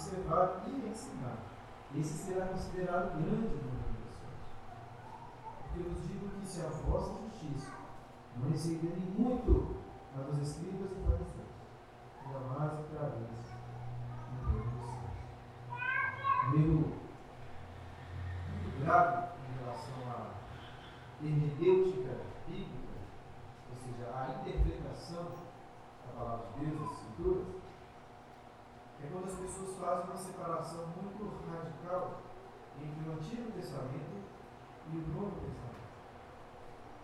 observar e ensinar, esse será considerado grande no reino dos céus. Porque vos digo que se a vossa justiça não excederem muito a dos escribas e fariseus, jamais entrareis no reino dos céus. Meu muito grave em relação à hermenêutica bíblica, ou seja, a interpretação da palavra de Deus, das Escrituras, é quando as pessoas fazem uma separação muito radical entre o Antigo Testamento e o Novo Testamento.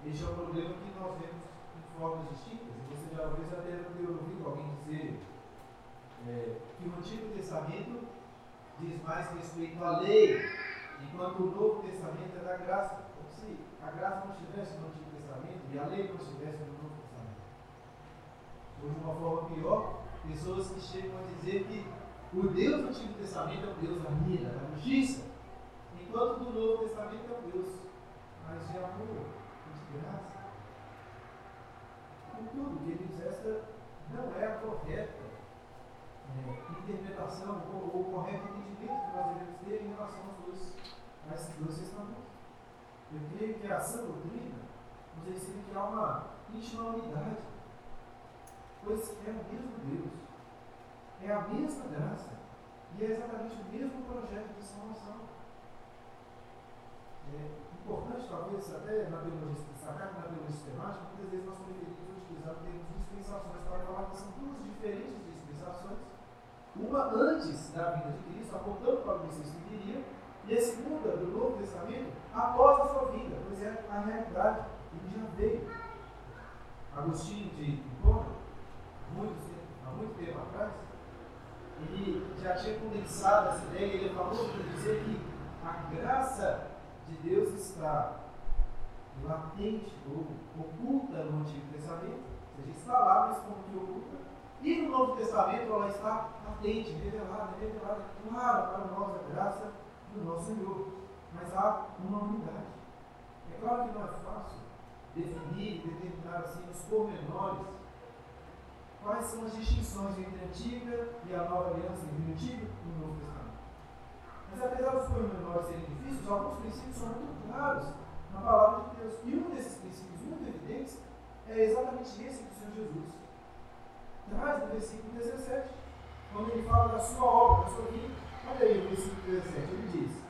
Este é um problema que nós vemos em formas distintas. Você já talvez deve ter ouvido alguém dizer é, que o Antigo Testamento diz mais respeito à lei, enquanto o Novo Testamento é da graça. Como se a graça não estivesse no Antigo Testamento e a lei não estivesse no Novo Testamento. Ou de uma forma pior, pessoas que chegam a dizer que o Deus do Antigo Testamento é o Deus da ira, da justiça, enquanto do Novo Testamento é o Deus mais de amor, de graça. Contudo, queridos, essa não é a correta é, interpretação ou, ou correto entendimento que nós devemos ter em relação aos dois, esses dois testamentos. Eu creio que a sã doutrina nos ensina que há uma íntima unidade pois é o mesmo Deus, é a mesma graça e é exatamente o mesmo projeto de salvação. É importante, talvez, até na teologia, destacar na teologia sistemática, muitas vezes nós preferimos utilizar o termo dispensações para falar que são duas diferentes dispensações. Uma antes da vinda de Cristo, apontando para o Messias que viria, e a segunda, do Novo Testamento, após a sua vinda, pois é a realidade, ele já veio. Agostinho de Hipona, muito, há muito tempo atrás, ele já tinha condensado essa ideia, ele falou para dizer que a graça de Deus está latente ou oculta no Antigo Testamento, ou seja, está lá, mas como que oculta, e no Novo Testamento ela está latente, revelada, revelada, clara para nós a graça do nosso Senhor. Mas há uma unidade. É claro que não é fácil definir, determinar assim os pormenores quais são as distinções entre a antiga e a nova aliança, entre o Antigo e o Novo Testamento. Mas apesar dos pormenores serem difíceis, alguns princípios são muito claros na palavra de Deus. E um desses princípios muito evidentes é exatamente esse do Senhor Jesus. Traz no versículo 17, quando ele fala da sua obra, da sua vida. Olha aí o versículo 17, ele diz: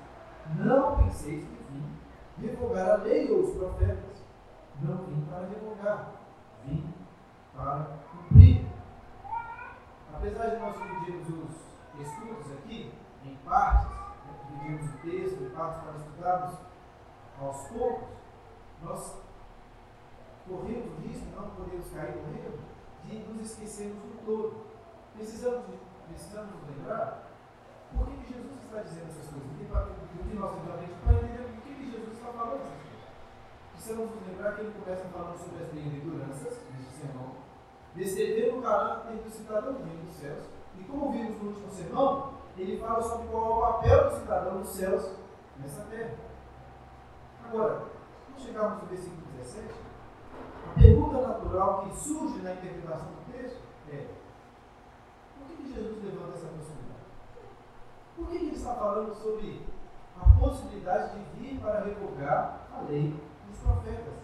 Não penseis que vim revogar a lei ou os profetas. Não vim para revogar, vim para cumprir. Apesar de nós dividirmos os estudos aqui em partes, né, dividimos o texto em partes para estudarmos aos poucos, nós corremos o risco, não podemos cair no erro, de nos esquecermos do todo. Precisamos, precisamos lembrar por que, Jesus está dizendo essas coisas, o que nós entendemos para entender que, que Jesus está falando essas coisas. Precisamos nos lembrar que ele começa falando sobre as bem-aventuranças, neste sermão, descrevendo o caráter do cidadão reino dos céus. E como vimos no último sermão, ele fala sobre qual é o papel do cidadão dos céus nessa terra. Agora, quando chegarmos no versículo 17, a pergunta natural que surge na interpretação do texto é: por que, Jesus levanta essa possibilidade? Por que, que ele está falando sobre a possibilidade de vir para revogar a lei dos profetas?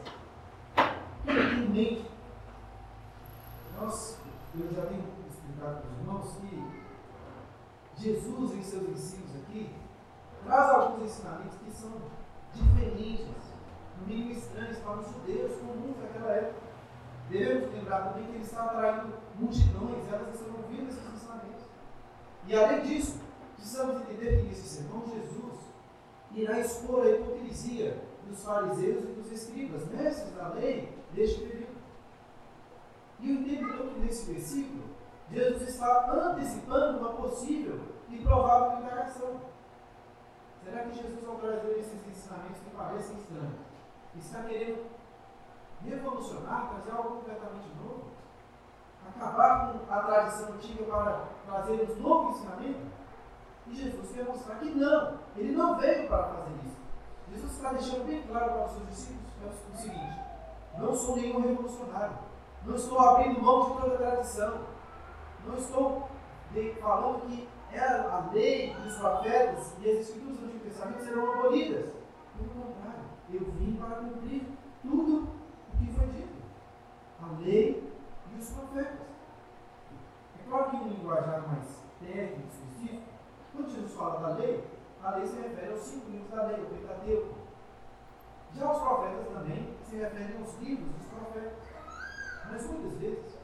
Ele tem em mente nós, eu já tenho explicado para os irmãos que Jesus, em seus ensinos aqui, traz alguns ensinamentos que são diferentes, no mínimo estranhos para os judeus comuns daquela época. Devemos lembrar também que ele está atraindo multidões, elas estão ouvindo esses ensinamentos. E além disso, precisamos entender que nesse sermão Jesus irá expor a hipocrisia dos fariseus e dos escribas, mestres da lei, deste período. E eu entendo que nesse versículo, Jesus está antecipando uma possível e provável indagação. Será que Jesus, ao trazer esses ensinamentos que parecem estranhos, está querendo revolucionar, trazer algo completamente novo? Acabar com a tradição antiga para trazer um novo ensinamento? E Jesus quer mostrar que não, ele não veio para fazer isso. Jesus está deixando bem claro para os seus discípulos o seguinte: não sou nenhum revolucionário, não estou abrindo mão de toda a tradição, não estou falando que é a lei dos profetas e as escrituras do Antigo Testamento serão abolidas. Pelo contrário, eu vim para cumprir tudo o que foi dito. A lei e os profetas. É claro que em linguajar mais técnico, específico, quando Jesus fala da lei, a lei se refere aos cinco livros da lei, o Pentateuco. Já os profetas também se referem aos livros dos profetas. Mas muitas vezes,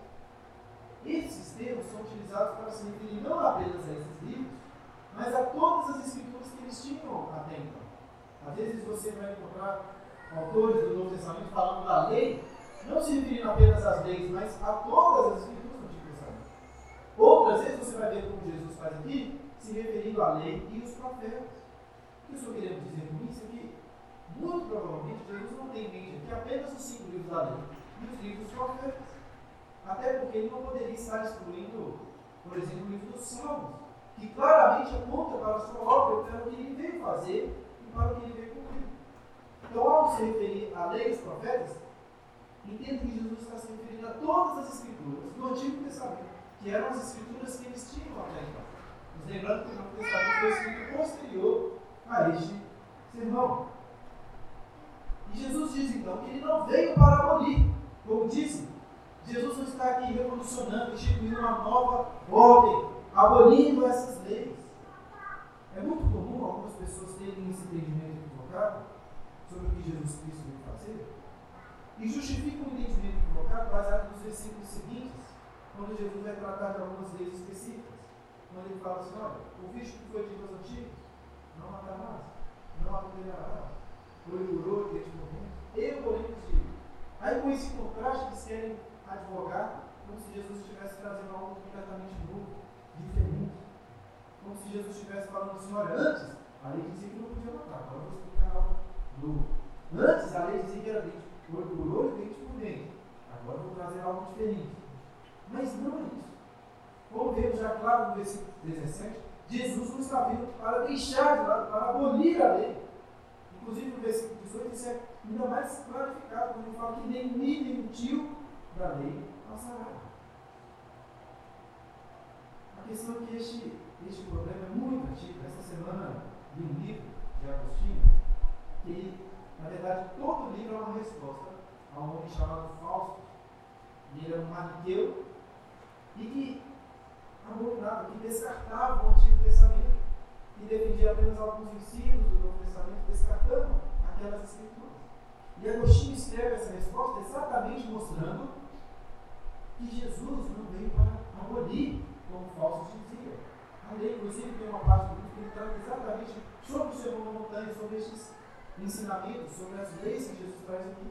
esses termos são utilizados para se referir não apenas a esses livros, mas a todas as escrituras que eles tinham até então. Às vezes você vai encontrar autores do Novo Testamento falando da lei, não se referindo apenas às leis, mas a todas as escrituras do Antigo Testamento. Outras vezes você vai ver como Jesus faz aqui, se referindo à lei e os profetas. O que eu estou querendo dizer com isso é que, muito provavelmente, Jesus não tem em mente aqui apenas os cinco livros da lei os livros profetas. Até porque ele não poderia estar excluindo, por exemplo, o livro dos Salmos, que claramente aponta para a sua obra, para o que ele veio fazer e para o que ele veio cumprir. Então, ao se referir à lei dos profetas, entendo que Jesus está se referindo a todas as escrituras do Antigo Testamento, que eram as escrituras que eles tinham até então. Mas lembrando que o Novo Testamento foi escrito posterior a este sermão. E Jesus diz então que ele não veio para abolir, como disse. Jesus não está aqui revolucionando, instituindo uma nova ordem, abolindo essas leis. É muito comum algumas pessoas terem esse entendimento equivocado sobre o que Jesus Cristo veio fazer e justificam o entendimento equivocado baseado nos versículos seguintes, quando Jesus vai tratar de algumas leis específicas quando ele fala assim, olha, o o que foi dito aos antigos, não matarás, não adulterarás, olho, dente por dente, eu porém vos digo. Aí com esse contraste eles querem advogar como se Jesus estivesse trazendo algo completamente novo, diferente. Como se Jesus estivesse falando assim, olha, antes a lei dizia que não podia matar, agora eu vou explicar algo novo. Antes a lei dizia que era dente, por olho, dente por dente. Agora eu vou trazer algo diferente. Mas não é isso. Como vemos já claro no versículo 17, Jesus não está vindo para deixar de lado, para abolir a lei. Inclusive no versículo 18, isso é ainda mais clarificado, quando ele fala que nem nem tio da lei passará. A questão é que este, este problema é muito antigo. Esta semana li um livro de Agostinho, que na verdade todo livro é uma resposta a um homem chamado Fausto. Ele é um maniqueu e que abominava, que descartava o Antigo Testamento e defendia apenas alguns ensinos do Novo Testamento, descartando aquelas escrituras. E Agostinho escreve essa resposta exatamente mostrando que Jesus não veio para abolir, como falsos diziam. A lei, inclusive, tem uma parte do livro que ele trata exatamente sobre o sermão da montanha, sobre estes ensinamentos, sobre as leis que Jesus traz aqui.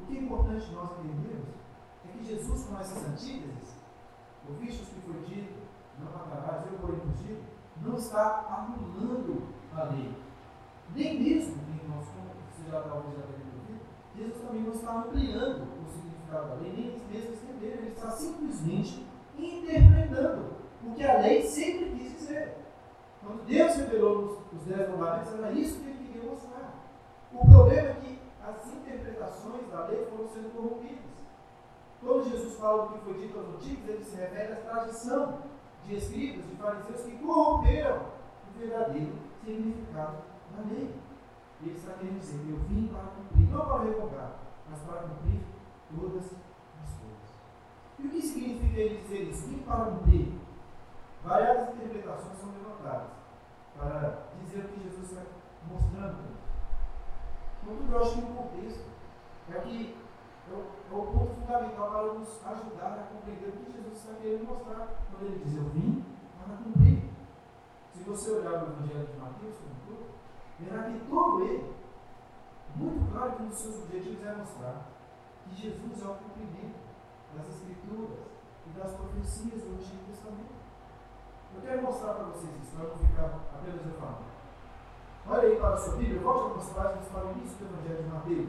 O que é importante nós entendermos é que Jesus, com essas antíteses, Ouviste o que foi dito, não matarás, eu porém vos digo, não está anulando a lei. Nem mesmo, irmãos, como você já Jesus também não está ampliando o significado da lei, nem mesmo estendendo, ele está simplesmente interpretando o que a lei sempre quis dizer. Quando Deus revelou os dez mandamentos, era isso que ele queria mostrar. O problema é que as interpretações da lei foram sendo corrompidas. Quando Jesus fala do que foi dito aos antigos, ele se refere à tradição de escribas, de fariseus que corromperam o verdadeiro significado da lei. E ele está querendo dizer: Eu vim para cumprir, não para revogar, mas para cumprir todas as coisas. E o que significa ele dizer isso? Vim para cumprir. Variadas interpretações são levantadas para dizer o que Jesus está mostrando. Contudo, eu acho que o contexto é que é é o ponto fundamental para nos ajudar a compreender o que Jesus está querendo mostrar quando ele diz: Eu vim para cumprir. Se você olhar o Evangelho de Mateus como todo, verá que todo ele, muito claro que um dos seus objetivos é mostrar que Jesus é o cumprimento das Escrituras e das profecias do Antigo Testamento. Eu quero mostrar para vocês isso, para não ficar apenas eu falando. Olha aí para a sua Bíblia, volte algumas páginas para o início do Evangelho de Mateus.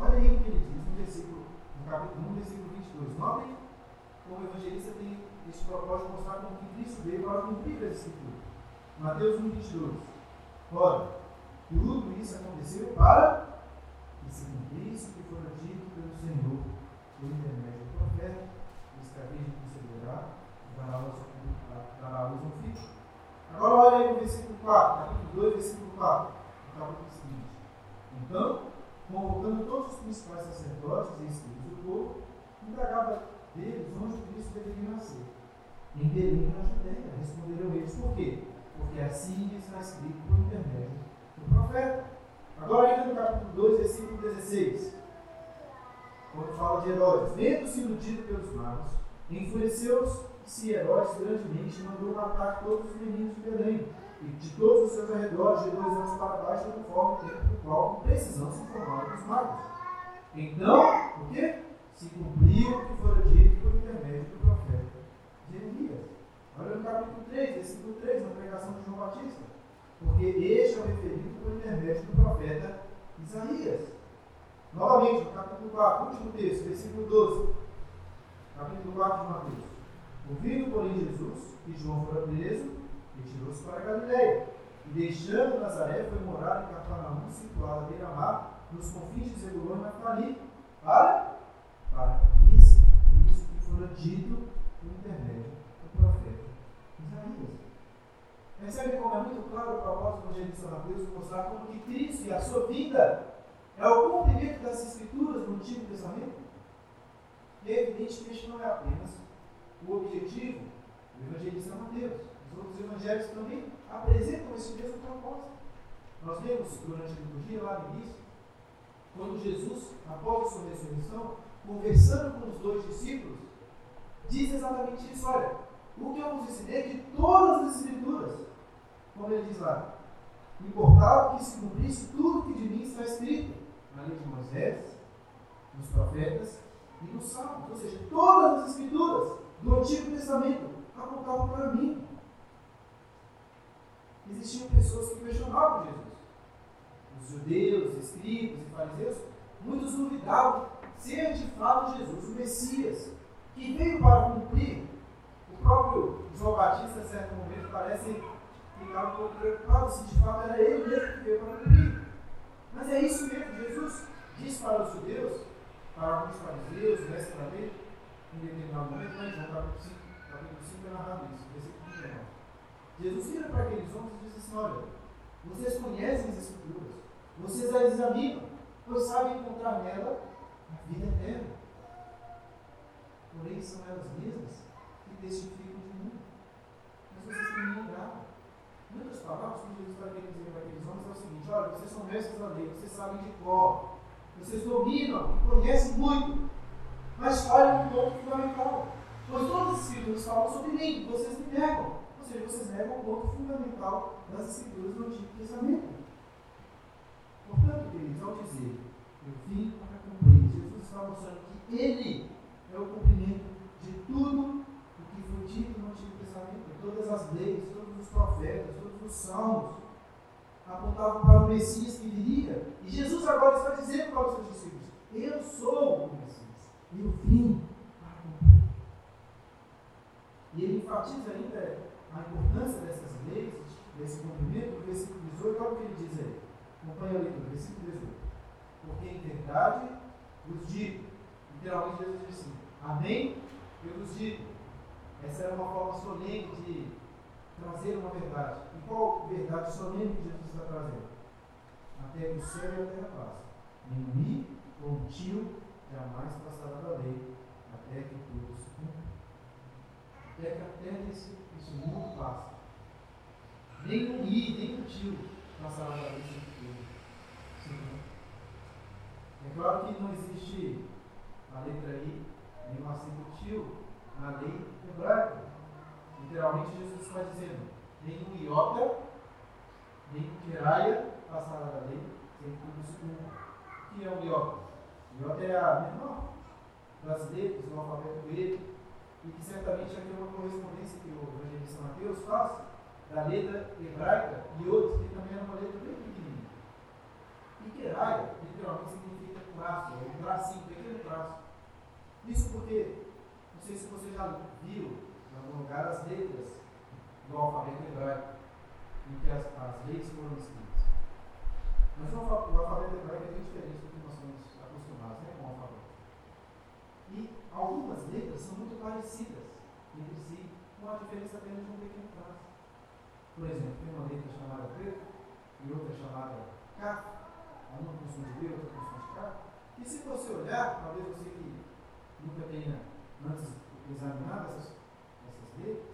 Olha aí o que ele diz no versículo, no capítulo 1, versículo 22. Notem como o evangelista tem esse propósito de mostrar como que Cristo veio para cumprir as Escrituras. Mateus 1, 22. Ora, tudo isso aconteceu para que se cumprisse o que fora dito pelo Senhor, por intermédio do profeta, escravez de considerar, dará a luz um filho. Agora olha aí no versículo 4, capítulo 2, versículo 4, capítulo seguinte. Então, convocando todos os principais sacerdotes e escribas do povo, indagava deles onde Cristo deveria nascer. Em Belém, na Judéia. Responderam eles, por quê? Porque assim está escrito por intermédio do profeta. Agora, ainda no capítulo 2, versículo 16, quando fala de Herodes, vendo-se iludido pelos magos, enfureceu-se Herodes grandemente e mandou matar todos os meninos de Belém e de todos os seus arredores de dois anos para baixo, conforme o tempo do qual precisão se informaram dos magos. Então, o que? Se cumpriu o que fora dito por intermédio do profeta Jeremias. Olha no capítulo 3, versículo 3, na pregação de João Batista. Porque este é o referido por intermédio do profeta Isaías. Novamente, no capítulo 4, último texto, versículo 12. Capítulo 4 de Mateus. Ouvindo, porém, Jesus que João fora preso, retirou-se para Galiléia. E deixando Nazaré, foi morar em Cafarnaum, situada à beira-mar, nos confins de Zebulon e Naftali, para, para esse Cristo que fora dito por intermédio do profeta Isaías. Percebe como é muito claro o propósito do evangelista Mateus mostrar como que Cristo e a sua vida é o cumprimento das escrituras do Antigo Testamento? E evidente que este não é apenas o objetivo do evangelista Mateus. Os outros evangelhos também apresentam esse mesmo propósito. Nós vemos durante a liturgia, lá no início, quando Jesus, após a sua ressurreição, conversando com os dois discípulos, diz exatamente isso: olha, o que eu vos ensinei é de todas as Escrituras, como ele diz lá, importava que se cumprisse tudo que de mim está escrito na lei de Moisés, nos profetas e nos salmos, ou seja, todas as Escrituras do Antigo Testamento apontavam para mim existiam pessoas que questionavam Jesus. Os judeus, escribas e fariseus, muitos duvidavam ser de fato Jesus, o Messias, que veio para cumprir. O próprio João Batista, em certo momento, parece ficar um pouco preocupado se de fato era ele mesmo que veio para cumprir. Mas é isso mesmo, Jesus diz para os judeus, para alguns fariseus, mestres da lei, em determinado momento, lá em João capítulo 5, capítulo 5 é narrado isso, versículo 19. Jesus vira para aqueles homens e diz assim: Olha, vocês conhecem as Escrituras, vocês as examinam, pois sabem encontrar nela a vida eterna. Porém, são elas mesmas testificam de mim. Mas vocês têm me enganado. Em outras palavras, que Jesus querendo dizer para aqueles homens é o seguinte: olha, vocês são mestres da lei, vocês sabem de cor, vocês dominam e conhecem muito, mas falham no ponto fundamental. Pois todas as escrituras falam sobre mim, vocês me negam seja, vocês negam o ponto fundamental das escrituras do Antigo Testamento. Portanto, queridos, ao dizer eu vim para cumprir, Jesus está mostrando que Ele é o cumprimento de tudo o que foi dito no Antigo Testamento. Todas leis, todos os profetas, todos os salmos apontavam para o Messias que viria. E Jesus agora está dizendo para os seus discípulos: Eu sou o Messias. Eu vim para cumprir. E ele enfatiza ainda a importância dessas leis, desse cumprimento, do versículo 18, olha o que ele diz aí. Acompanhe a leitura, versículo 18. Porque em verdade vos digo, literalmente Jesus diz assim, Amém? Eu vos digo. Essa era uma forma solene de trazer uma verdade. E qual verdade solene que Jesus está trazendo? Até que o céu e a terra passem. Nem mi ou tio jamais passará da lei, até que tudo se cumpra. Até que a terra esse isso mundo passa. Nem um i, nem um tio passará da lei sem É claro que não existe a letra I, nem um acento tio na lei hebraica. Literalmente, Jesus está dizendo: nem um iota, nem um queraia passará da lei sem cumpra. O que é o iota? Iota é a menor das letras do alfabeto grego e que certamente aqui é uma correspondência que o evangelista Mateus faz da letra hebraica e outros que também é uma letra bem pequenininha. E Queraia, literalmente, significa traço, é um tracinho, um pequeno traço. Isso porque, não sei se você já viu algum as letras do alfabeto hebraico, em que as, as leis foram escritas. Mas o alfabeto hebraico é bem diferente do que nós somos acostumados né, com o alfabeto. E algumas letras são muito parecidas entre si, com a diferença apenas de um pequeno traço. Por exemplo, tem uma letra chamada P e outra chamada K, uma com som de B, outra som de K, e se você olhar, talvez você que nunca tenha antes examinado essas, letras,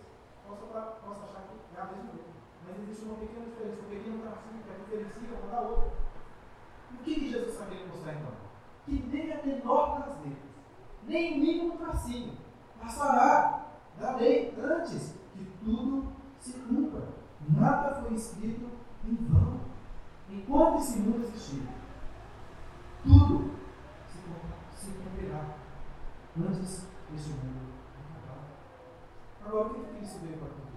possa, possa achar que é a mesma letra. Mas existe uma pequena diferença, um pequeno tracinho que a diferencia uma da outra. O que, que Jesus está querendo mostrar então? Que nem a menor das letras, nem o mínimo tracinho, passará da lei antes que tudo se cumpra. Nada foi escrito em vão. Enquanto esse mundo existir, tudo se, cumprirá antes desse mundo. Agora, o que, que isso veio para cumprir?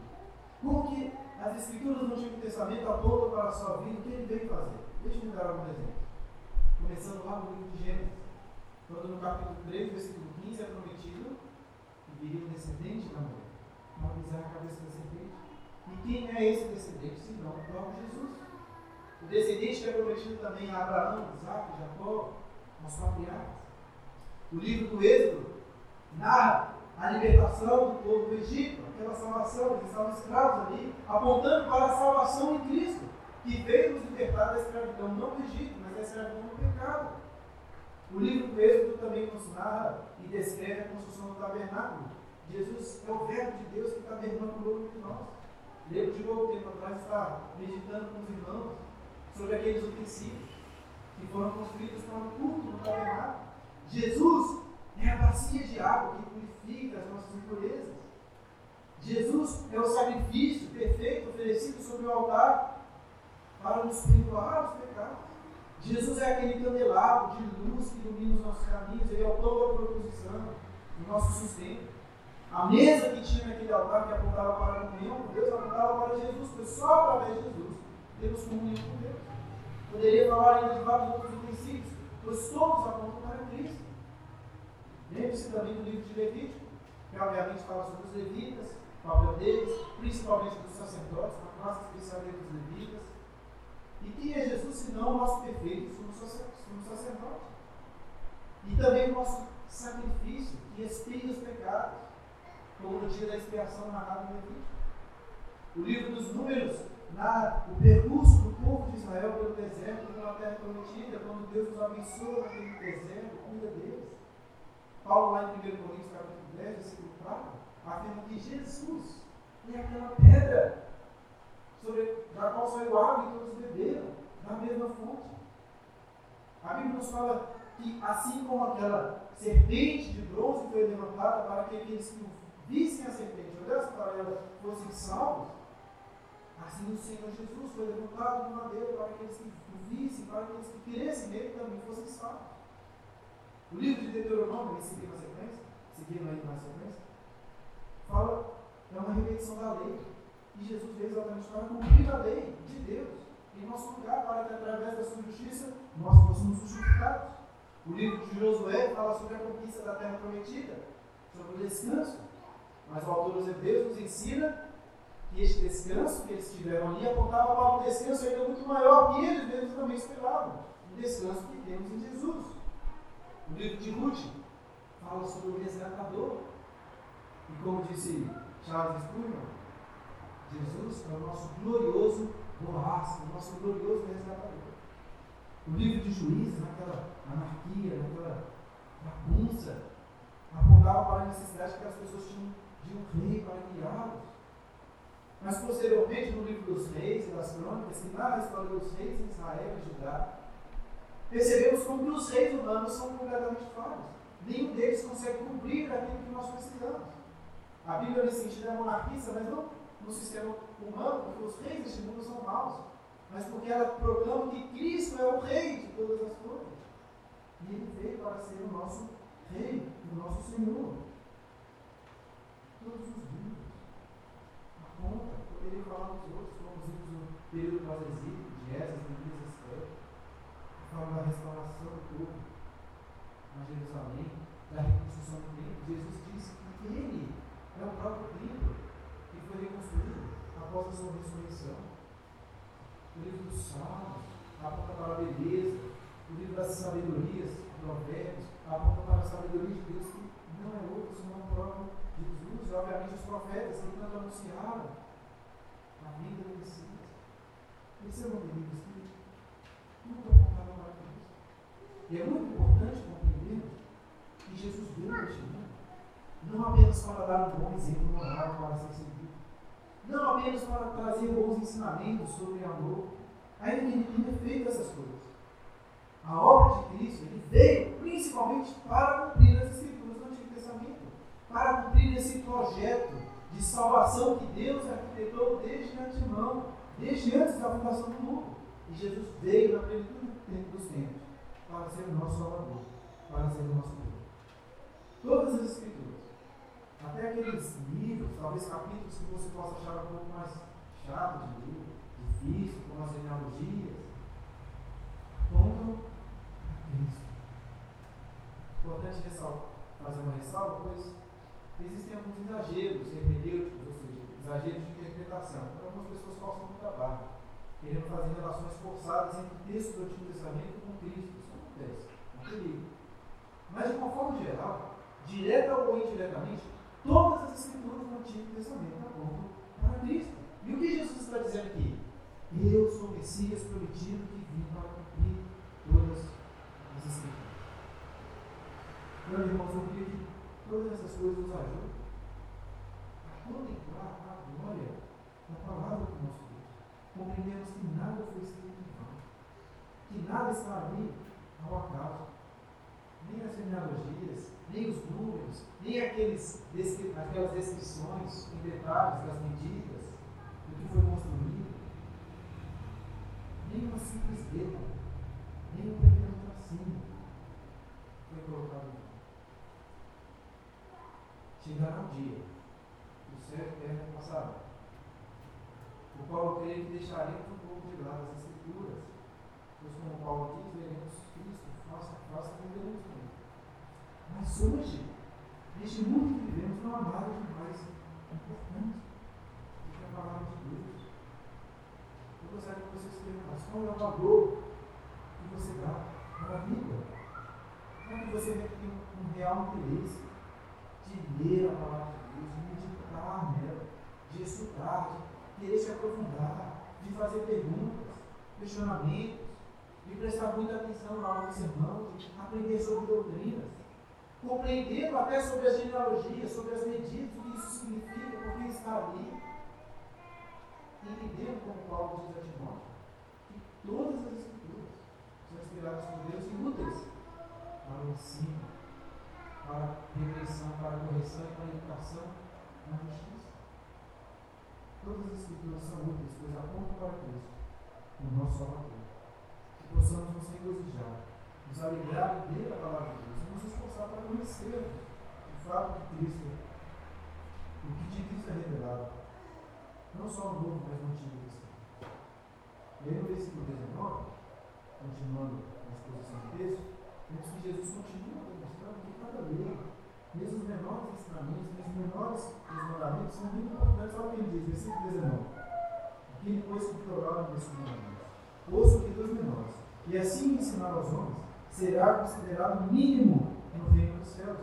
Como que as Escrituras do Antigo Testamento apontam para a sua vida o que ele veio fazer? Deixa eu dar algum exemplo. Começando lá no livro de Gênesis, quando no capítulo 3, versículo 15, é prometido que viria um descendente da mulher, uma pisar na cabeça da serpente. E quem é esse descendente? Senão o próprio Jesus. O descendente que é prometido também a Abraão, Isaac, Jacó, aos patriarcas. O livro do Êxodo narra a libertação do povo do Egito, aquela salvação, eles estavam escravos ali, apontando para a salvação em Cristo, que veio nos libertar da escravidão, não do Egito, mas da escravidão do pecado. O livro do Êxodo também nos narra e descreve a construção do tabernáculo. Jesus é o Verbo de Deus que tabernaculou entre nós. Lembro de pouco tempo atrás estar meditando com os irmãos sobre aqueles utensílios que foram construídos para o culto no tabernáculo. Jesus é a bacia de água que as nossas impurezas. Jesus é o sacrifício perfeito oferecido sobre o altar para nos perdoar os pecados. Jesus é aquele candelabro de luz que ilumina os nossos caminhos, ele é o pão da proposição, o nosso sustento. A mesa que tinha naquele altar que apontava para a comunhão com Deus, apontava para Jesus, foi só através de Jesus temos comunhão com Deus. Poderia falar ainda de vários outros utensílios, pois todos apontam para Cristo. Lembre-se também do livro de Levítico, que obviamente fala sobre os levitas, papel deles, principalmente dos sacerdotes, a classe especial dos levitas. E quem é Jesus senão o nosso perfeito sumo sacerdote? E também o nosso sacrifício que expia os pecados, como no dia da expiação narrado no Levítico. O livro dos Números narra o percurso do povo de Israel pelo deserto, pela terra prometida, quando Deus os abençoa naquele deserto, cuida deles. Paulo, lá em 1 Coríntios, capítulo 10, versículo 4, afirma que Jesus é aquela pedra sobre, da qual saiu água e todos beberam, da mesma fonte. A Bíblia nos fala que, assim como aquela serpente de bronze foi levantada para que aqueles que vissem a serpente, olhassem para ela, fossem salvos, assim o Senhor Jesus foi levantado no madeira para aqueles que o vissem, para aqueles que crescem nele também fossem salvos. O livro de Deuteronômio, ele seguindo na sequência, seguindo aí na sequência, fala, é uma repetição da lei. E Jesus veio exatamente para cumprir a lei de Deus em nosso lugar, para que através da sua justiça nós fôssemos justificados. O livro de Josué fala sobre a conquista da terra prometida, sobre o descanso. Mas o autor dos Hebreus nos ensina que este descanso que eles tiveram ali apontava para um descanso ainda muito maior que eles mesmos também esperavam. Um descanso que temos em Jesus. O livro de Ruth fala sobre o resgatador. E como disse Charles Spurgeon, Jesus é o nosso glorioso Boaz, o nosso glorioso resgatador. O livro de Juízes, naquela anarquia, naquela bagunça, apontava para a necessidade que as pessoas tinham de um rei para guiá-los. Mas posteriormente, no livro dos reis e das crônicas, que narra a história dos reis em Israel e Judá, percebemos como que os reis humanos são completamente falhos. Nenhum deles consegue cumprir aquilo que nós precisamos. A Bíblia, nesse sentido, é monarquista, mas não no sistema humano, porque os reis deste mundo são maus, mas porque ela proclama que Cristo é o rei de todas as coisas. para ser o nosso Rei, o nosso Senhor. Todos os livros. Aponta, poderia falar dos outros, como livros do período pós-exílio, de Esther, fala da restauração do povo a Jerusalém, da reconstrução do templo. Jesus disse que ele é o próprio templo que foi reconstruído após a sua ressurreição. O livro dos Salmos aponta para a beleza, o livro das sabedorias, provérbios, aponta para a sabedoria de Deus que não é outro senão o próprio Jesus. E obviamente os profetas que tanto anunciaram a vida do Messias. Esse é o nome livros que tudo. E é muito importante compreender que Jesus este mundo não apenas para dar um bom exemplo moral para ser seguido, não apenas para trazer bons ensinamentos sobre amor, ainda que ele tenha feito essas coisas. A obra de Cristo ele veio principalmente para cumprir as Escrituras do Antigo Testamento, para cumprir esse projeto de salvação que Deus arquitetou desde antemão, desde antes da fundação do mundo. E Jesus veio na plenitude dos tempos para ser o nosso Salvador, para ser o nosso Deus. Todas as Escrituras, até aqueles livros, talvez capítulos que você possa achar um pouco mais chato de ler, difícil, como as genealogias, apontam Cristo. Importante ressalvar, fazer uma ressalva, pois existem alguns exageros hermenêuticos, ou seja, exageros de interpretação. Então, algumas pessoas passam muito trabalho, querendo fazer relações forçadas entre o texto do Antigo Testamento com Cristo. Acontece, é um perigo. Mas, de uma forma geral, direta ou indiretamente, todas as escrituras do Antigo Testamento apontam para Cristo. E o que Jesus está dizendo aqui? Eu sou o Messias prometido que vim para cumprir todas as escrituras. Meus irmãos, eu queria que todas essas coisas nos ajudem a contemplar a glória da palavra do nosso Deus. Compreendemos que nada foi escrito em vão, que nada está ali ao acaso, nem as genealogias, nem os números, nem aqueles, aquelas descrições em detalhes das medidas do que foi construído, nem uma simples letra, nem um pequeno tracinho foi colocado em Chegará um dia, o céu e a o qual eu creio que deixaremos um pouco de lado as escrituras, pois como Paulo diz, veremos Cristo face a face e veremos também. Mas hoje, neste mundo que vivemos, não há nada de mais importante do que a palavra de Deus. Eu gostaria que vocês perguntassem qual é o valor que você dá para a Bíblia. Como que você tem um real interesse de ler a palavra de Deus, de meditar nela, de estudar, de querer se aprofundar, de fazer perguntas, questionamentos, de prestar muita atenção na aula do sermão, de aprender sobre doutrinas, compreendendo até sobre as genealogias, sobre as medidas, o que isso significa, porque está ali, entendendo como Paulo diz a Timóteo, que todas as escrituras são inspiradas por Deus e úteis para o ensino, para a repreensão, para a correção e para a educação na justiça. Todas as escrituras são úteis, pois apontam para Cristo, o nosso Salvador. Possamos nos regozijar, nos alegrar em ler a palavra de Deus e nos esforçar para conhecer o fato de Cristo, o que de Cristo é revelado, não só no Novo, mas no Antigo Testamento. E aí no versículo 19, continuando na exposição do texto, vemos que Jesus continua demonstrando que cada lei, mesmo os menores ensinamentos, mesmo os menores mandamentos, são muito importantes. Olha o que ele diz, versículo 19. Aquele, pois, que provaram desses mandamentos, ouço que dos menores, e assim ensinar aos homens, será considerado mínimo no reino dos céus.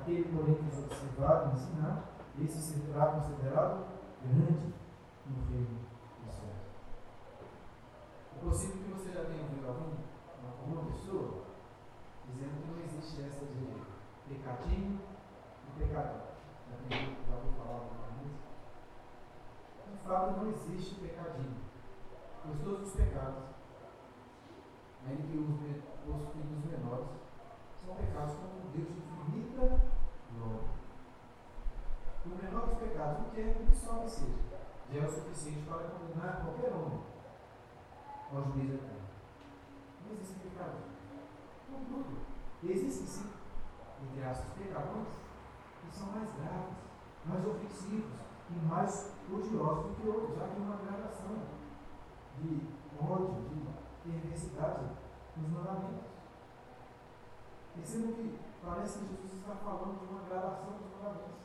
Aquele, porém, que os observar e ensinar, esse será considerado grande no reino dos céus. É possível que você já tenha ouvido algum, alguma pessoa dizendo que não existe essa de pecadinho e pecador. Já ouviu falar alguma vez? De fato, não existe pecadinho, pois todos os pecados, ainda que os, os filhos menores, são pecados como Deus de infinita glória. O menor dos pecados, o que é só que seja, já é o suficiente para condenar qualquer homem ao juízo eterno. Não existe pecado. Contudo, Existem sim, entre aspas, pecadores que são mais graves, mais ofensivos e mais odiosos do que outros. Já que uma gradação de ódio, de perversidade nos mandamentos. Percebam que parece que Jesus está falando de uma gradação dos mandamentos,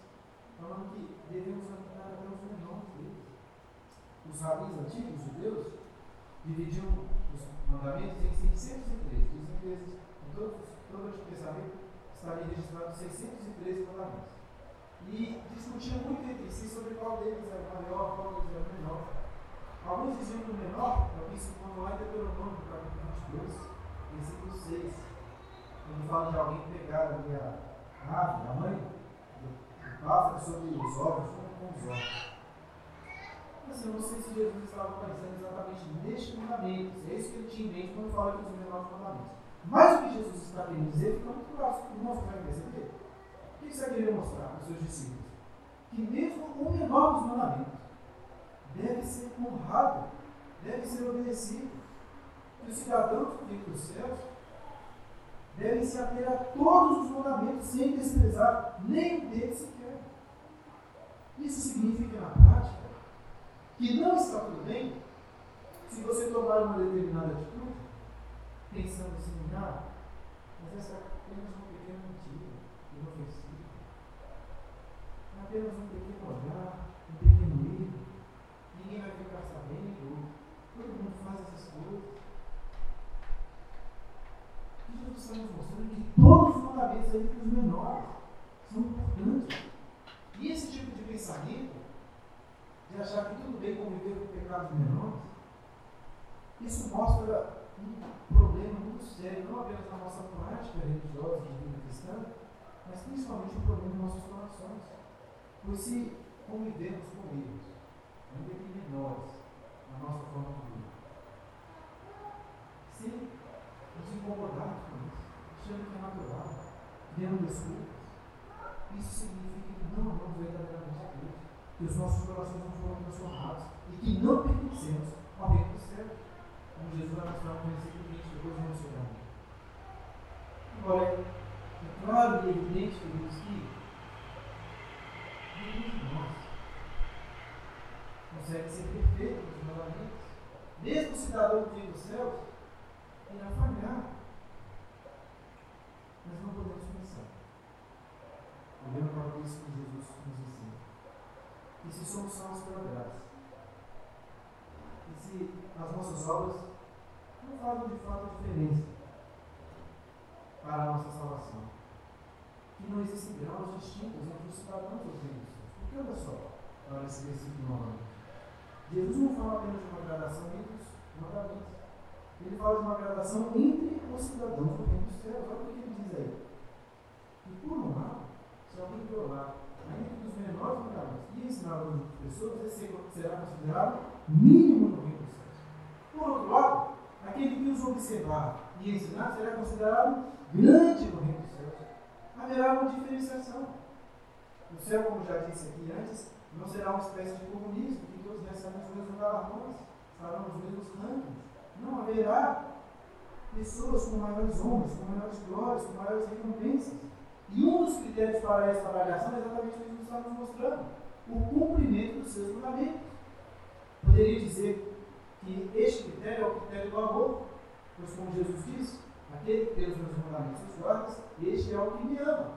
falando que devemos andar até os menores deles. Os rabis antigos, os judeus, dividiam os mandamentos em 603. Dizem que em todo, todo o pensamento estaria registrado 613 mandamentos. E discutiam muito entre si sobre qual deles era maior, qual deles era menor. Alguns diziam que o menor é o se encontra lá em Deuteronômio, capítulo 22, versículo 6. Quando fala de alguém pegar ali a ave, a mãe, do pássaro sobre os ovos, com os ovos. Assim, eu não sei se Jesus estava pensando exatamente neste mandamento. É isso que ele tinha em mente quando fala que os menores mandamentos. Mas o que Jesus está querendo dizer fica muito claro. Irmãos, conseguem perceber? O que você vai querer mostrar para os seus discípulos? Que mesmo o menor dos mandamentos deve ser honrado, deve ser obedecido. Que os cidadãos do dos céus devem se ater a todos os mandamentos sem desprezar nenhum deles sequer. Isso significa, na prática, que não está tudo bem se você tomar uma determinada atitude, pensando assim, ah, mas essa é apenas uma pequena mentira, inofensiva. É apenas um pequeno olhar, um pequeno erro. Ninguém todo mundo faz essas coisas. Que Jesus está nos mostrando é que todos os mandamentos, aí os menores, são importantes. E esse tipo de pensamento, de achar que tudo bem conviver com pecados menores, isso mostra um problema muito sério, não apenas na nossa prática religiosa de vida cristã, mas principalmente um problema em nossos corações. Pois se convivemos com eles, ainda que menores, nossa forma de vida, se nos incomodarmos com isso, achando que é natural, criando desculpas, isso significa que não amamos verdadeiramente a Deus, que os nossos corações não foram transformados e que não pertencemos ao reino dos céus como Jesus vai mostrar no versículo 20, depois vamos chegar. Agora, é claro e evidente, queridos, que nenhum de nós consegue ser perfeito nos mandamentos. Mesmo o cidadão que vem dos céus, irá falhar. Mas não podemos pensar. Olhando para isso que Jesus nos ensina. E se somos salvos pela graça, e se as nossas obras não fazem de fato diferença para a nossa salvação. Que não existem graus distintos entre os cidadãos dos reinos. Porque olha só, olha esse versículo novamente. Jesus não fala apenas de uma gradação entre os mandamentos. Ele fala de uma gradação entre os cidadãos do reino dos céus. Olha o que ele diz aí. E por um lado, se alguém violar ainda que os menores mandamentos e ensinar a outras pessoas, esse será considerado mínimo no reino dos céus. Por outro lado, aquele que os observar e ensinar será considerado grande no reino dos céus. Haverá uma diferenciação. O céu, como já disse aqui antes, não será uma espécie de comunismo, que todos recebem os mesmos galardões, estarão nos mesmos rankings. Não haverá pessoas com maiores honras, com maiores glórias, com maiores recompensas. E um dos critérios para essa avaliação é exatamente o que Jesus está nos mostrando: o cumprimento dos seus mandamentos. Poderia dizer que este critério é o critério do amor, pois, como Jesus disse, aquele que tem os meus mandamentos e os guardas, este é o que me ama.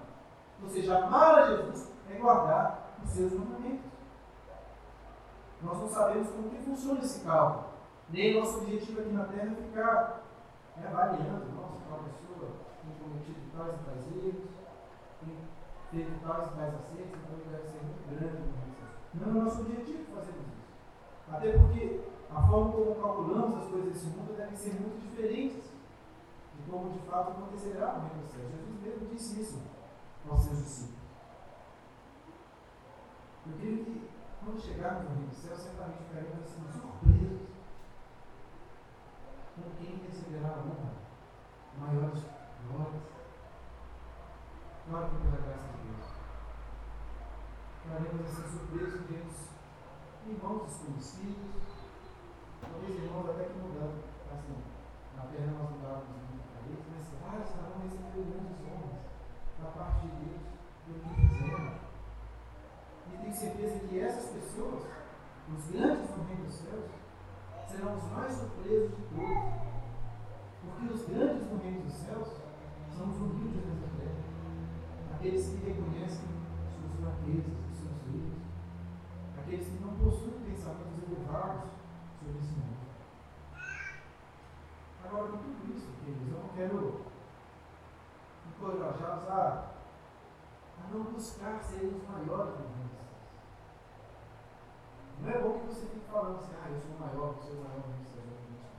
Ou seja, amar a Jesus é guardar os seus mandamentos. Nós não sabemos como que funciona esse cálculo. Nem nosso objetivo aqui na Terra é ficar né, avaliando, nossa, qual pessoa tem cometido tais e tais erros, tem feito tais e tais acertos, então deve ser muito grande. Não é nosso objetivo fazer isso. Até porque a forma como calculamos as coisas desse mundo devem ser muito diferentes de como de fato acontecerá no reino dos céus. Jesus mesmo disse isso aos seus discípulos. Eu creio que quando chegarmos no reino dos céus, certamente ficaremos assim, surpresos com quem receberá a honra, maiores glórias. Claro que pela graça de Deus. Ficaremos assim surpresos diante dos irmãos desconhecidos, talvez irmãos até que mudando. Assim, na terra nós mudávamos muito para eles, mas ah, estarão recebendo grandes pelo que fizeram. E tenho certeza que essas pessoas, os grandes no reino dos céus, serão os mais surpresos de todos. Porque os grandes no reino dos céus são os humildes nessa terra. Aqueles que reconhecem suas fraquezas e seus erros. Aqueles que não possuem pensamentos elevados sobre esse mundo. Agora, com tudo isso, queridos, eu não quero encorajá-los a, a não buscar ser os maiores do mundo. Não é bom que você fique falando assim, ah, eu sou maior, eu sou maior, eu sou maior.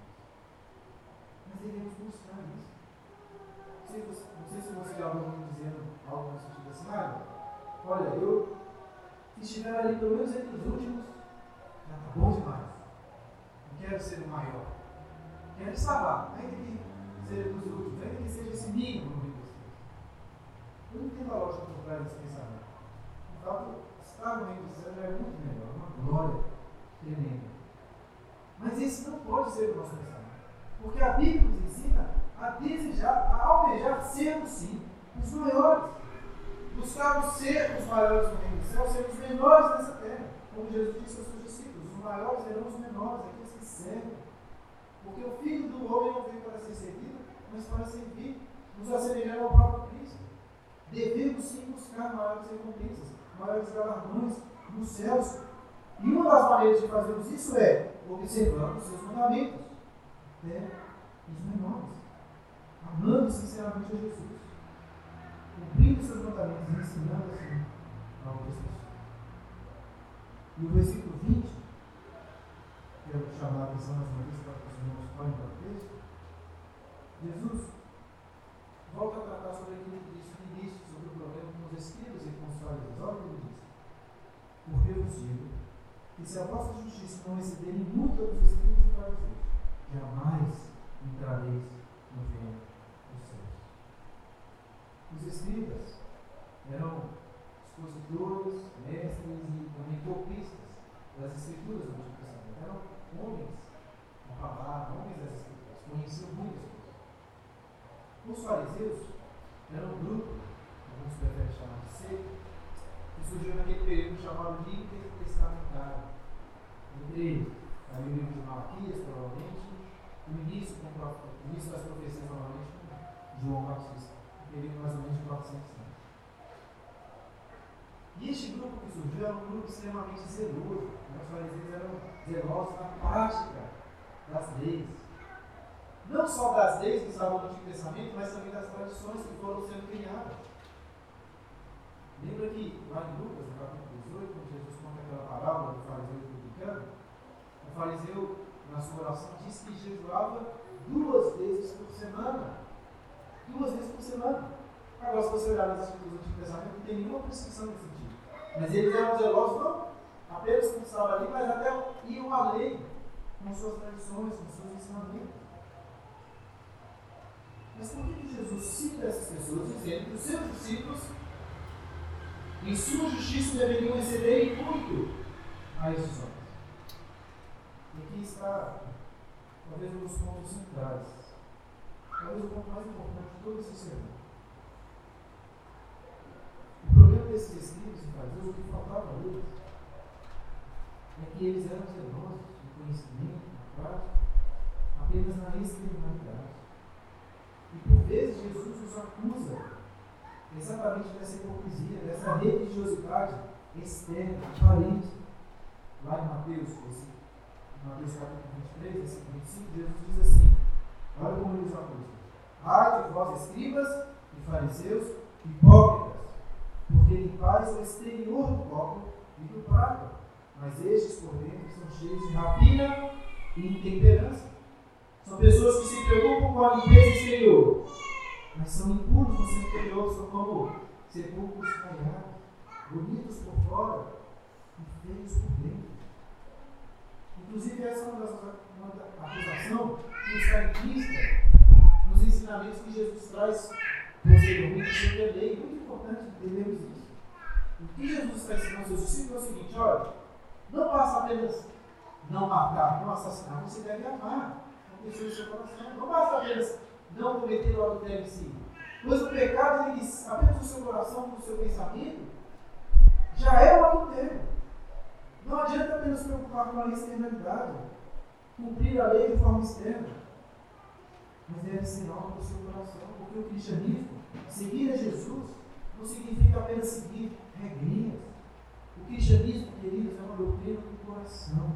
Mas devemos buscar isso. Não sei, não sei se você já ouviu dizendo algo no sentido assim, ah, olha, eu estiver ali pelo menos entre os últimos, já está bom demais. Não quero ser o maior. Quero lá, ainda que seja dos últimos, ainda que seja esse mínimo no meio dos Eu não entendo a lógica por trás desse pensamento. De fato, estar no reino dos céus é muito melhor, é uma glória tremenda. Mas esse não pode ser o nosso pensamento. Porque a Bíblia nos ensina a desejar, a almejar sermos sim os maiores. Buscarmos ser os maiores no reino dos céus, ser os menores nessa terra. Como Jesus disse aos seus discípulos, os maiores serão os menores, aqueles que servem. Porque o Filho do Homem não veio para ser servido, mas para servir, nos assemelhando ao próprio Cristo. Devemos sim buscar maiores recompensas, maiores galardões nos céus. E uma das maneiras de fazermos isso é observando os seus mandamentos. Né? Os menores. Amando sinceramente a Jesus. Cumprindo seus mandamentos e ensinando assim a outras pessoas. E o versículo 20, quero chamar a atenção mais uma vez para que os irmãos olhem para o texto. Jesus volta a tratar sobre aquilo que disse no início, sobre o problema com os escribas e com os fariseus. Olha o que ele diz. Porque eu digo que se a vossa justiça não excederem muito a dos escribas e fariseus, jamais entrareis no reino dos céus. Os escribas eram expositores, mestres e também copistas das escrituras do Antigo Testamento. Eram homens com palavra, homens das escrituras, conheciam muitas coisas. Os fariseus eram um grupo, alguns preferem chamar de seita, que surgiu naquele período chamado de. Entre a livro de Malaquias, provavelmente, o início, o início das profecias, provavelmente, de João Batista, um período mais ou menos de 400 anos. E este grupo que surgiu era um grupo extremamente zeloso. Né? Os fariseus eram zelosos na prática das leis não só das leis que estavam no Antigo Testamento, mas também das tradições que foram sendo criadas. Lembra que lá em Lucas, no capítulo 18, quando Jesus conta aquela parábola do fariseu e publicano, o fariseu, na sua oração, disse que jejuava duas vezes por semana. Duas vezes por semana. Agora, se você olhar nas escrituras do Antigo Testamento, não tem nenhuma prescrição nesse sentido. Mas eles eram zelosos, não apenas estava ali, mas até iam além com suas tradições, com seus ensinamentos. Mas por que Jesus cita essas pessoas dizendo que os seus discípulos, em sua justiça, deveriam exceder muito a esses homens? E aqui está, talvez, um dos pontos centrais. Talvez o ponto mais importante de todo esse sermão. O problema desses escritos e fariseus, o que faltava a eles, é que eles eram zelosos no conhecimento, na prática, apenas na externalidade. E por vezes Jesus nos acusa exatamente dessa hipocrisia, dessa religiosidade externa, aparente. Lá em Mateus, esse, Mateus capítulo 23, versículo 25, Jesus diz assim: Olha como ele nos acusa. Ai de vós, escribas e fariseus, hipócritas, porque limpais o exterior do copo e do prato, mas estes por dentro são cheios de rapina e intemperança. São pessoas que se preocupam com a limpeza exterior, mas são impuros no seu interior, são como sepulcros caiados, bonitos por fora e feios por dentro. Inclusive, essa é uma das acusação que está implícita nos ensinamentos que Jesus traz posteriormente sobre a lei. Muito importante entendermos isso. O que Jesus está ensinando seus discípulos é o seguinte: olha, não basta apenas não matar, não assassinar, você deve amar pessoas do seu coração. Não basta apenas não cometer o adultério em si. Pois o pecado, ele, apenas o seu coração, no seu pensamento, já é o adultério. Não adianta apenas preocupar com a externalidade, cumprir a lei de forma externa, mas deve ser algo do seu coração, porque o cristianismo, seguir a Jesus, não significa apenas seguir regrinhas. O cristianismo, queridos, é uma doutrina do coração,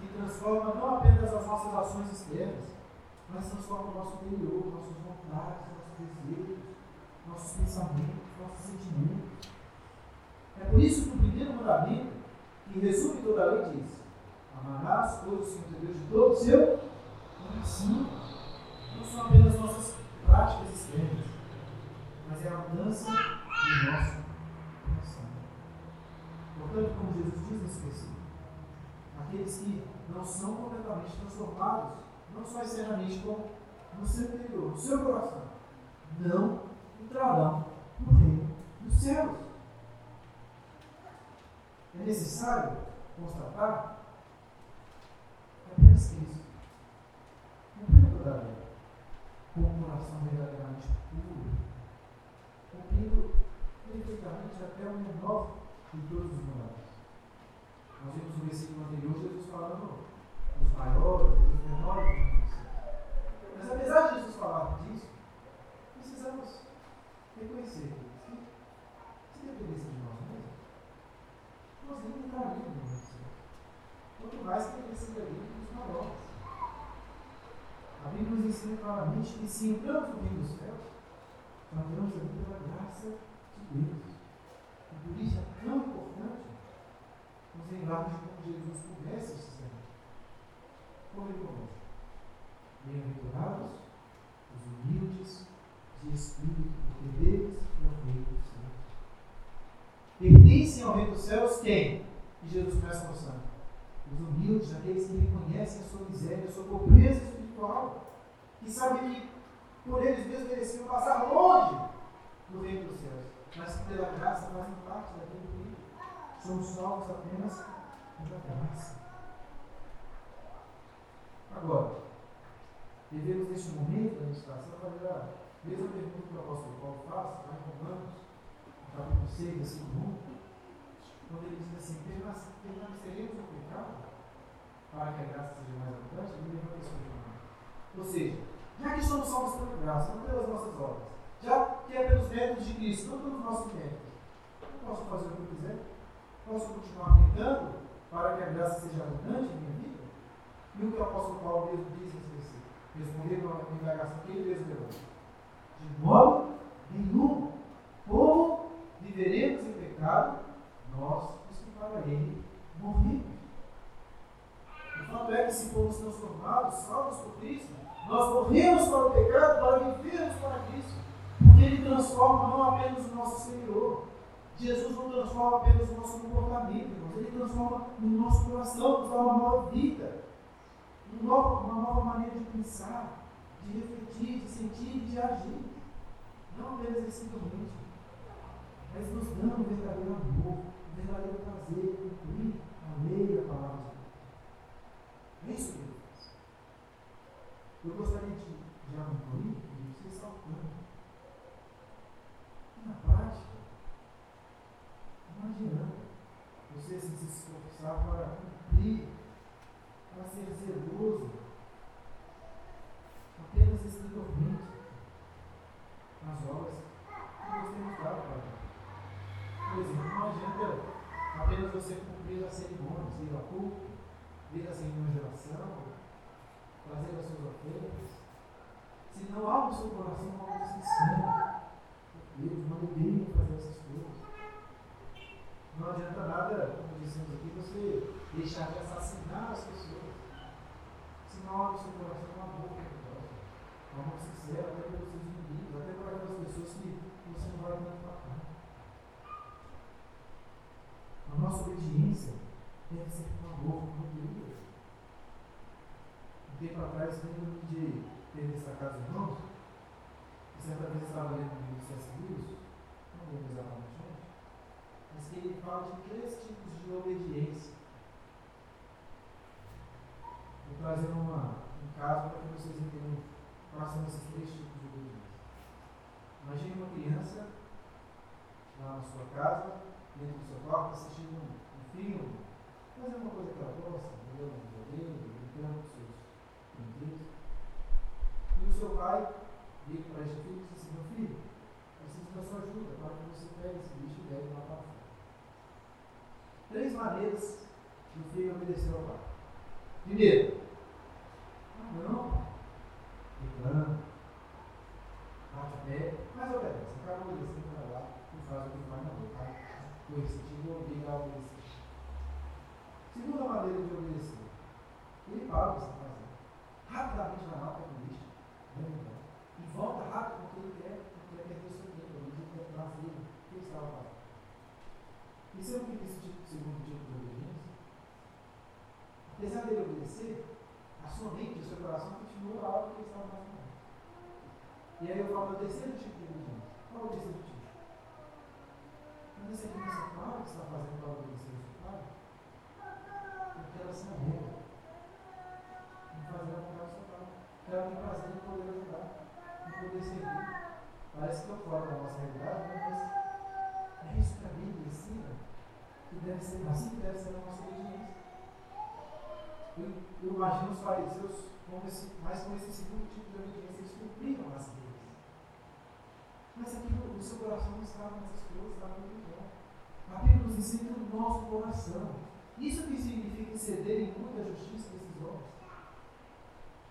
que transforma não apenas as nossas ações externas, mas transforma o nosso interior, nossas vontades, nossos desejos, nossos pensamentos, nossos sentimentos. É por isso que o primeiro mandamento, que resume toda a lei, diz: Amarás todos o Senhor Deus de todo o seu coração. Não são apenas nossas práticas externas, mas é a mudança do nosso coração. Portanto, como Jesus diz nesse versículo, aqueles que não são completamente transformados, não só externamente, como no seu interior, no seu coração, não entrarão no reino dos céus. É necessário constatar é apenas Cristo. Cumprindo toda a lei, com um coração verdadeiramente puro, cumprindo perfeitamente até o menor de todos os mandamentos. Nós vimos no versículo anterior Jesus falando dos maiores, dos menores Mas apesar de Jesus falar disso, precisamos reconhecer que se dependesse de nós mesmos, nós nem entraríamos no céu. Quanto mais que dependesse dos maiores. A Bíblia nos ensina claramente que se entramos no reino dos céus, nós entramos ali pela graça de Deus. E por isso é tão importante nos lembrarmos de como Jesus começa esse sermão. Como ele começa? Bem-aventurados os humildes de espírito, porque deles é o reino. Pertencem ao reino dos céus quem? E Jesus começa mostrando. Os humildes, aqueles que reconhecem a sua miséria, a sua pobreza espiritual, que sabem que por eles mesmos mereciam passar longe do reino dos céus, mas que pela graça fazem parte daquele reino. Somos salvos apenas pela graça. Agora, devemos neste momento da meditação fazer a mesma pergunta que o apóstolo Paulo faz, lá em Romanos, no capítulo 6, versículo 1, quando ele diz assim, permaneceremos no pecado para que a graça seja mais abundante, ele levanta questionamento. Ou seja, já que somos salvos pela graça, não pelas nossas obras, já que é pelos méritos de Cristo, não pelos nossos méritos, eu posso fazer o que eu quiser? Posso continuar pecando para que a graça seja abundante em minha vida? E o que o apóstolo Paulo mesmo diz nesse versículo? Responder com a indagação que ele mesmo deu. De modo nenhum. Como viveremos em pecado, nós os que para ele morremos. O fato é que se fomos transformados, salvos por Cristo, nós morremos para o pecado para vivermos para Cristo. Porque Ele transforma não apenas o nosso exterior. Jesus não transforma apenas o nosso comportamento, mas Ele transforma o nosso coração, nos dá uma nova vida, uma nova, uma nova maneira de pensar, de refletir, de sentir e de agir. Não apenas excessivamente, mas nos dando um verdadeiro amor, um verdadeiro prazer cumprir a lei da palavra de Deus. É isso que ele faz. Eu gostaria de, de concluir e você. Na prática, não adianta você se esforçar para cumprir, para ser zeloso, apenas escritormente nas obras que nós temos dado para Por exemplo, não adianta apenas você cumprir as cerimônias, ir ao culto, vir às reuniões de oração, fazer as suas ofertas, se não há no seu coração algo sincero, Deus, uma em fazer essas coisas. Não adianta nada, como dissemos aqui, você deixar de assassinar as pessoas. Se não há no seu coração uma boa pelo um amor sincero até pelos seus inimigos, até por aquelas pessoas que você não vai tanto matar. A nossa obediência deve ser com amor, com alegria tempo atrás, lembro de ter destacado os irmãos, que certa vez estava lendo o livro C.S. Lewis, não lembro exatamente onde, mas que ele fala de três tipos de obediência. Vou trazer uma, um caso para que vocês entendam quais são esses três tipos de obediência. uma criança lá na sua casa, dentro do seu quarto, assistindo um, um filme, fazendo uma coisa que ela gosta, entendeu? Um videogame, brincando com seus brinquedos. E o seu pai vira para este filho e diz assim, meu filho, preciso da sua ajuda para que você pegue esse bicho e leve lá para fora. Três maneiras que o filho obedeceu ao pai. Primeiro, ah, não, reclama, bate o pé, mas obedece, acaba obedecendo para lá e faz o que vai na boca. Tá? Coercitivo obriga a obedecer. Segunda maneira de obedecer, ele para o que está fazendo. Rapidamente vai lá para o lixo, e volta rápido porque ele quer, porque ele quer perder o seu tempo, ele quer trazer o que ele estava fazendo. Isso é que esse tipo, segundo tipo de obediência. Apesar dele obedecer, a sua mente, o seu coração continua algo que ele estava fazendo. E aí eu falo do terceiro tipo de obediência. Qual é o terceiro tipo? Quando essa criança fala que está fazendo para obedecer o seu pai, porque ela se arrega em fazer a vontade do seu pai. Porque ela tem prazer em poder ajudar, em poder servir. Parece que eu falo da nossa realidade, mas é isso que a Bíblia ensina que deve ser assim que deve ser a nossa obediência. Eu, eu imagino os fariseus com esse, mais com esse segundo tipo de obediência, eles cumpriram as leis. Mas aqui no, seu coração não estava nessas coisas, estava no bom. A Bíblia nos ensina Isso que significa ceder em muita justiça desses homens.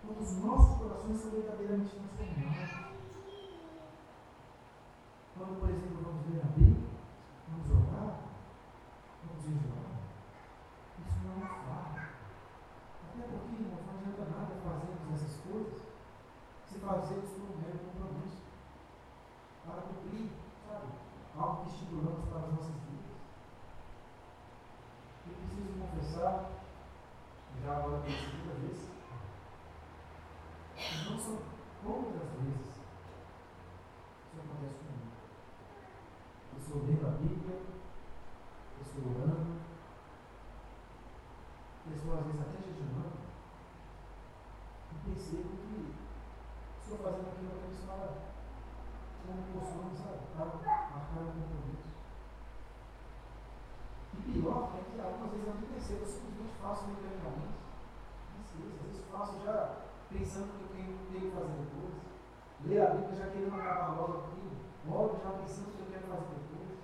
Quando os nossos corações são verdadeiramente transformados. Quando, por exemplo, vamos ler a Bíblia, vamos orar, vamos jejuar, isso não é uma farra. Até porque, irmãos, não adianta nada fazermos essas coisas se fazermos por um mero compromisso. Para cumprir, sabe, algo que estipulamos para as nossas vidas. Eu preciso confessar, já agora pela segunda vez, que não são poucas vezes isso acontece comigo. Eu estou lendo a Bíblia, estou orando, estou às vezes até jejuando, e percebo que estou fazendo aquilo que falam como costume, sabe? Para marcar um compromisso. E pior é que algumas vezes eu nem percebo, eu simplesmente faço mecanicamente. Às vezes faço já pensando que eu tenho, que fazer depois. Ler a Bíblia já querendo acabar logo aquilo. Logo já pensando que eu quero fazer depois.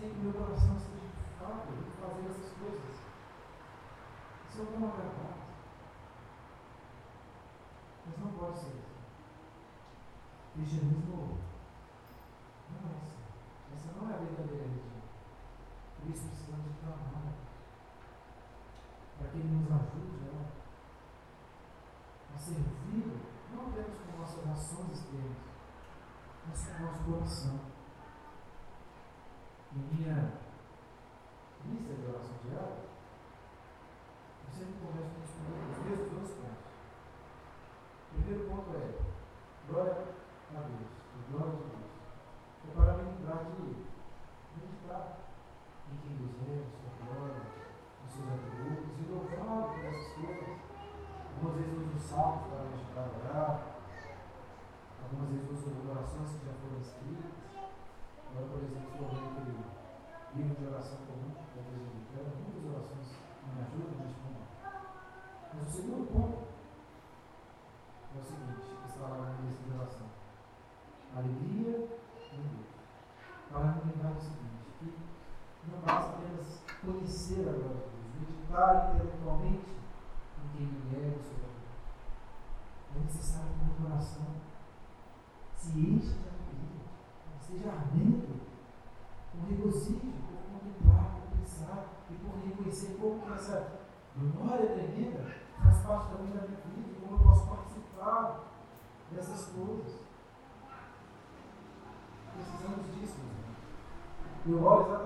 Sem que meu coração esteja fraco de fazer essas coisas. Isso é uma verdade. Mas não pode ser. Cristianismo não é. Essa não é a verdadeira religião. Por isso precisamos clamar para que Ele nos ajude a, a servir, não apenas com nossas ações externas, mas com o nosso coração. Em minha lista de oração diária, eu sempre começo com os mesmos dois pontos. O primeiro ponto é glória a Deus, a glória de Deus. É para lembrar de meditar em quem Deus é, em sua glória, em seus atributos, e louvar por essas coisas. Algumas vezes uso salmos para me orar, algumas vezes uso orações que já foram escritas. Agora, por exemplo, estou lendo aquele livro de oração comum, da igreja americana, muitas orações me ajudam neste momento. Mas o segundo ponto é o seguinte, que está lá na lista de oração alegria em Deus. Para me lembrar o seguinte, que não basta apenas conhecer a glória de Deus, meditar intelectualmente em quem Ele é e o seu valor. É necessário que o coração se encha de alegria, esteja ardendo, com regozijo, por contemplar, por pensar e por reconhecer como que essa glória tremenda faz parte também da minha vida, como eu posso participar dessas coisas. Precisamos disso, Eu oro exatamente